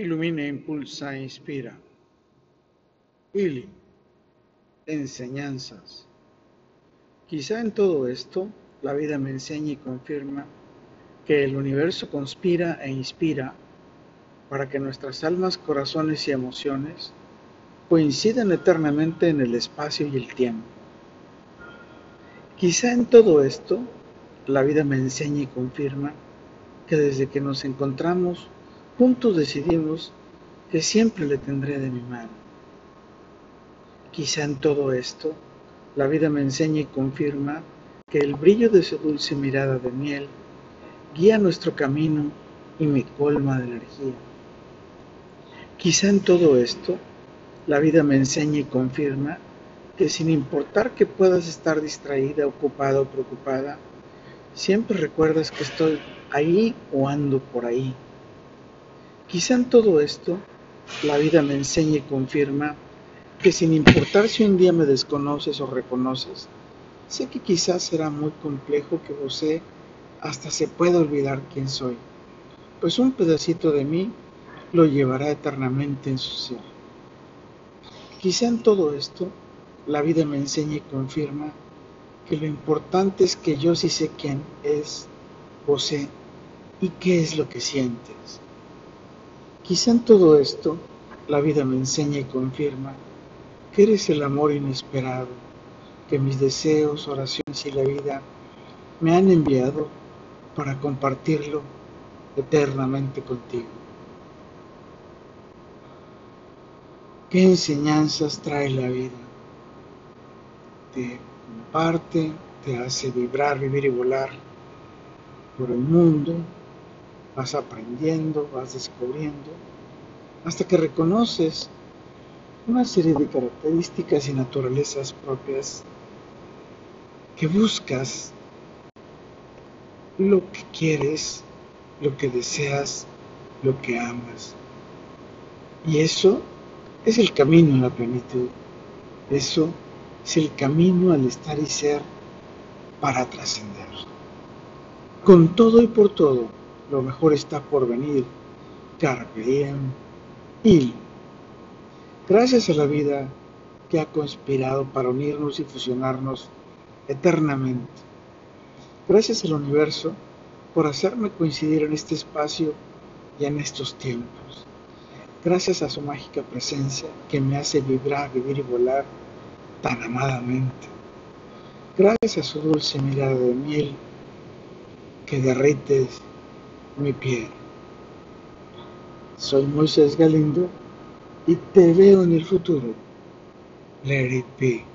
Ilumina, impulsa, inspira. Ili. Enseñanzas. Quizá en todo esto la vida me enseña y confirma que el universo conspira e inspira para que nuestras almas, corazones y emociones coincidan eternamente en el espacio y el tiempo. Quizá en todo esto la vida me enseña y confirma que desde que nos encontramos juntos decidimos que siempre le tendré de mi mano. Quizá en todo esto la vida me enseña y confirma que el brillo de su dulce mirada de miel guía nuestro camino y me colma de energía. Quizá en todo esto la vida me enseña y confirma que sin importar que puedas estar distraída, ocupada o preocupada, siempre recuerdas que estoy ahí o ando por ahí. Quizá en todo esto la vida me enseña y confirma que sin importar si un día me desconoces o reconoces, sé que quizás será muy complejo que vos hasta se pueda olvidar quién soy, pues un pedacito de mí lo llevará eternamente en su ser. Quizá en todo esto la vida me enseña y confirma que lo importante es que yo sí sé quién es José y qué es lo que sientes. Quizá en todo esto la vida me enseña y confirma que eres el amor inesperado, que mis deseos, oraciones y la vida me han enviado para compartirlo eternamente contigo. ¿Qué enseñanzas trae la vida? Te comparte, te hace vibrar, vivir y volar por el mundo, vas aprendiendo, vas descubriendo, hasta que reconoces una serie de características y naturalezas propias que buscas lo que quieres, lo que deseas, lo que amas. Y eso es el camino a la plenitud. Eso es el camino al estar y ser para trascender. Con todo y por todo, lo mejor está por venir. Carpe diem. Gracias a la vida que ha conspirado para unirnos y fusionarnos eternamente. Gracias al universo por hacerme coincidir en este espacio y en estos tiempos. Gracias a su mágica presencia que me hace vibrar, vivir y volar tan amadamente. Gracias a su dulce mirada de miel que derrite mi piel. Soy Moisés Galindo y te veo en el futuro. Let it be.